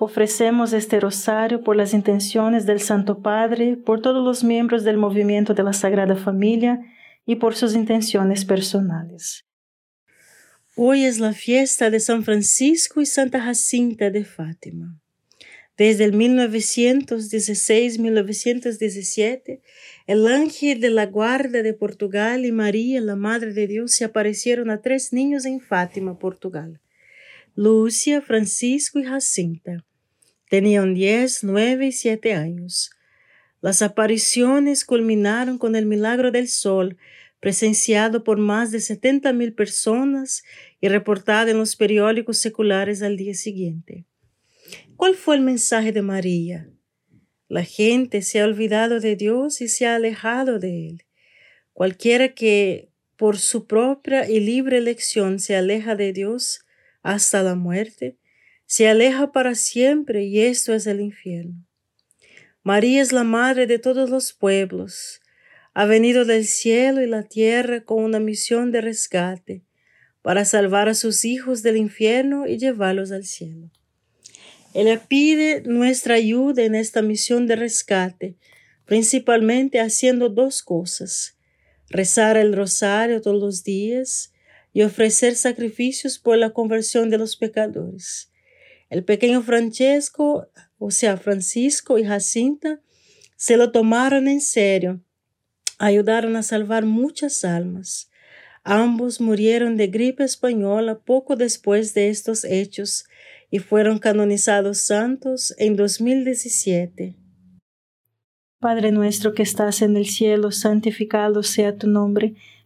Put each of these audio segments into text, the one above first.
Ofrecemos este rosario por las intenciones del Santo Padre, por todos los miembros del movimiento de la Sagrada Familia y por sus intenciones personales. Hoy es la fiesta de San Francisco y Santa Jacinta de Fátima. Desde el 1916-1917, el ángel de la guarda de Portugal y María, la Madre de Dios, se aparecieron a tres niños en Fátima, Portugal. Lucia, Francisco y Jacinta. Tenían 10, 9 y 7 años. Las apariciones culminaron con el milagro del sol, presenciado por más de 70 mil personas y reportado en los periódicos seculares al día siguiente. ¿Cuál fue el mensaje de María? La gente se ha olvidado de Dios y se ha alejado de Él. Cualquiera que por su propia y libre elección se aleja de Dios hasta la muerte, se aleja para siempre y esto es el infierno. María es la madre de todos los pueblos, ha venido del cielo y la tierra con una misión de rescate para salvar a sus hijos del infierno y llevarlos al cielo. Ella pide nuestra ayuda en esta misión de rescate, principalmente haciendo dos cosas, rezar el rosario todos los días y ofrecer sacrificios por la conversión de los pecadores. El pequeño Francesco, o sea, Francisco y Jacinta, se lo tomaron en serio, ayudaron a salvar muchas almas. Ambos murieron de gripe española poco después de estos hechos y fueron canonizados santos en 2017. Padre nuestro que estás en el cielo, santificado sea tu nombre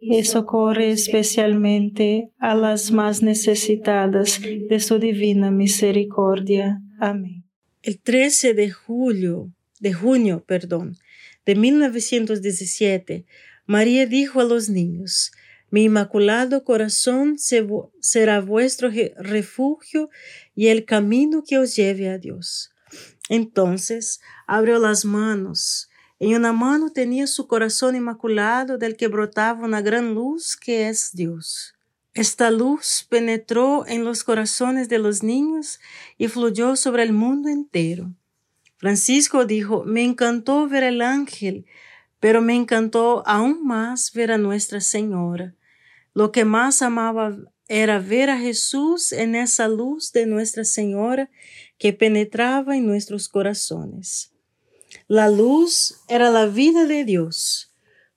y socorre especialmente a las más necesitadas de su divina misericordia. Amén. El 13 de julio de junio, perdón, de 1917, María dijo a los niños, mi inmaculado corazón será vuestro refugio y el camino que os lleve a Dios. Entonces abrió las manos. En una mano tenía su corazón inmaculado del que brotaba una gran luz que es Dios. Esta luz penetró en los corazones de los niños y fluyó sobre el mundo entero. Francisco dijo, me encantó ver el ángel, pero me encantó aún más ver a Nuestra Señora. Lo que más amaba era ver a Jesús en esa luz de Nuestra Señora que penetraba en nuestros corazones. La luz era la vida de Dios.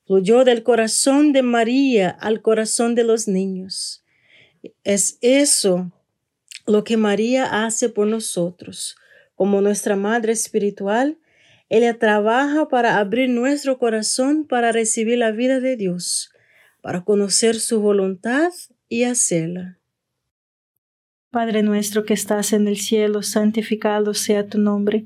Fluyó del corazón de María al corazón de los niños. Es eso lo que María hace por nosotros como nuestra Madre Espiritual, ella trabaja para abrir nuestro corazón para recibir la vida de Dios, para conocer su voluntad y hacerla. Padre nuestro que estás en el cielo, santificado sea tu nombre.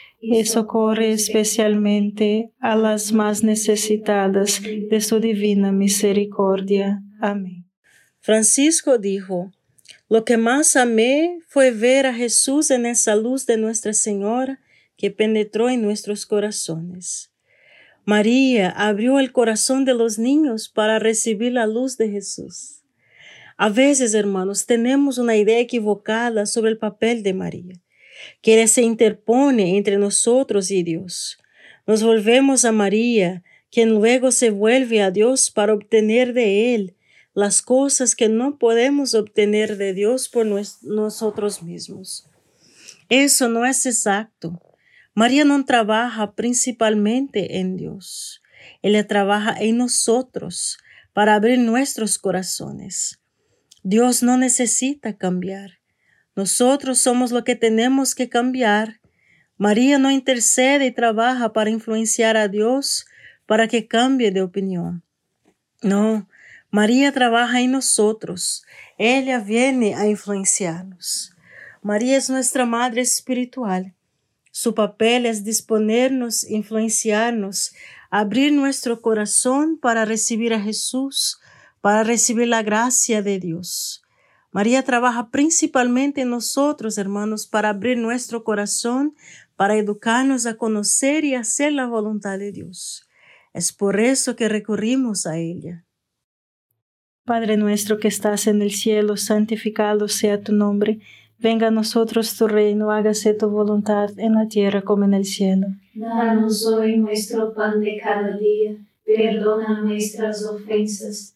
y socorre especialmente a las más necesitadas de su divina misericordia. Amén. Francisco dijo, lo que más amé fue ver a Jesús en esa luz de Nuestra Señora que penetró en nuestros corazones. María abrió el corazón de los niños para recibir la luz de Jesús. A veces, hermanos, tenemos una idea equivocada sobre el papel de María, que se interpone entre nosotros y Dios. Nos volvemos a María, quien luego se vuelve a Dios para obtener de Él las cosas que no podemos obtener de Dios por nosotros mismos. Eso no es exacto. María no trabaja principalmente en Dios. Ella trabaja en nosotros para abrir nuestros corazones. Dios no necesita cambiar. Nosotros somos lo que tenemos que cambiar. María no intercede y trabaja para influenciar a Dios para que cambie de opinión. No, María trabaja en nosotros. Ella viene a influenciarnos. María es nuestra madre espiritual. Su papel es disponernos, influenciarnos, abrir nuestro corazón para recibir a Jesús, para recibir la gracia de Dios. María trabaja principalmente en nosotros, hermanos, para abrir nuestro corazón, para educarnos a conocer y hacer la voluntad de Dios. Es por eso que recurrimos a ella. Padre nuestro que estás en el cielo, santificado sea tu nombre. Venga a nosotros tu reino, hágase tu voluntad en la tierra como en el cielo. Danos hoy nuestro pan de cada día. Perdona nuestras ofensas,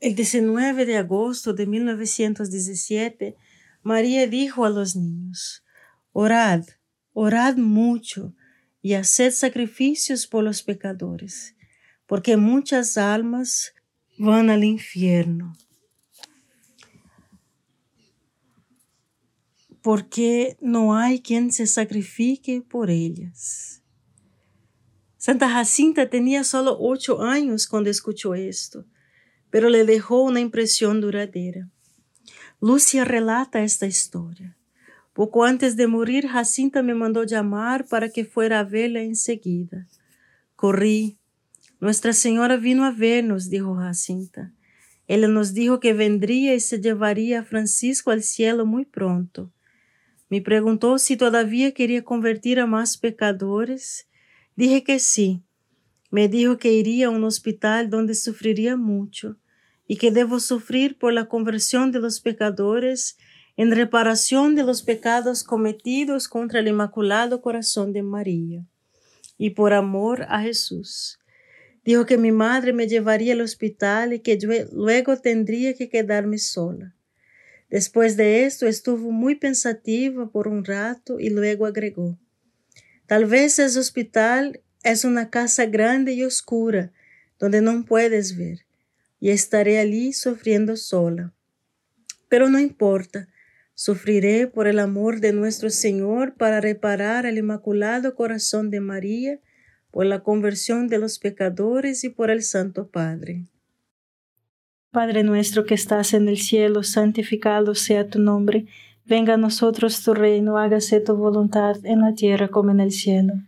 El 19 de agosto de 1917, María dijo a los niños, Orad, orad mucho y haced sacrificios por los pecadores, porque muchas almas van al infierno. Porque no hay quien se sacrifique por ellas. Santa Jacinta tenía solo ocho años cuando escuchó esto, pero le dejó una impresión duradera. Lucia relata esta historia. Poco antes de morir, Jacinta me mandó llamar para que fuera a verla enseguida. Corrí. Nuestra Señora vino a vernos, dijo Jacinta. Ella nos dijo que vendría y se llevaría a Francisco al cielo muy pronto. Me preguntó si todavía quería convertir a más pecadores. Dije que sí. Me dijo que iría a un hospital donde sufriría mucho y que debo sufrir por la conversión de los pecadores en reparación de los pecados cometidos contra el Inmaculado Corazón de María y por amor a Jesús. Dijo que mi madre me llevaría al hospital y que luego tendría que quedarme sola. Después de esto estuvo muy pensativa por un rato y luego agregó, tal vez ese hospital es una casa grande y oscura donde no puedes ver y estaré allí sufriendo sola. Pero no importa, Sufriré por el amor de nuestro Señor para reparar el Inmaculado Corazón de María, por la conversión de los pecadores y por el Santo Padre. Padre nuestro que estás en el cielo, santificado sea tu nombre. Venga a nosotros tu reino, hágase tu voluntad en la tierra como en el cielo.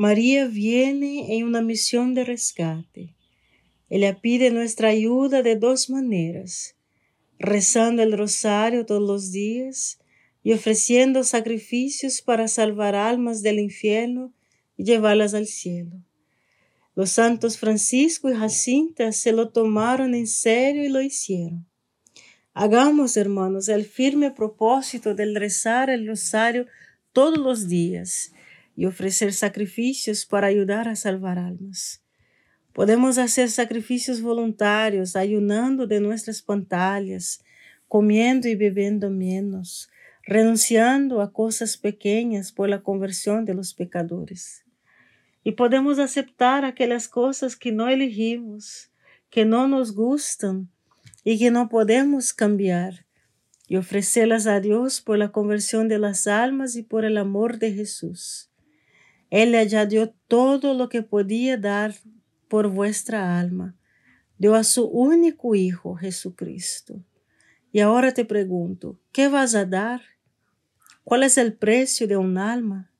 María viene en una misión de rescate. Ella pide nuestra ayuda de dos maneras, rezando el rosario todos los días y ofreciendo sacrificios para salvar almas del infierno y llevarlas al cielo. Los santos Francisco y Jacinta se lo tomaron en serio y lo hicieron. Hagamos, hermanos, el firme propósito del rezar el rosario todos los días y ofrecer sacrificios para ayudar a salvar almas. Podemos hacer sacrificios voluntarios, ayunando de nuestras pantallas, comiendo y bebiendo menos, renunciando a cosas pequeñas por la conversión de los pecadores. Y podemos aceptar aquellas cosas que no elegimos, que no nos gustan y que no podemos cambiar, y ofrecerlas a Dios por la conversión de las almas y por el amor de Jesús. Él le añadió todo lo que podía dar por vuestra alma. Dio a su único Hijo, Jesucristo. Y ahora te pregunto, ¿qué vas a dar? ¿Cuál es el precio de un alma?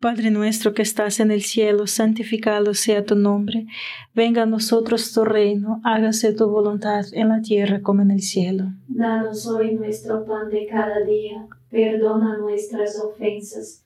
Padre nuestro que estás en el cielo, santificado sea tu nombre. Venga a nosotros tu reino, hágase tu voluntad en la tierra como en el cielo. Danos hoy nuestro pan de cada día, perdona nuestras ofensas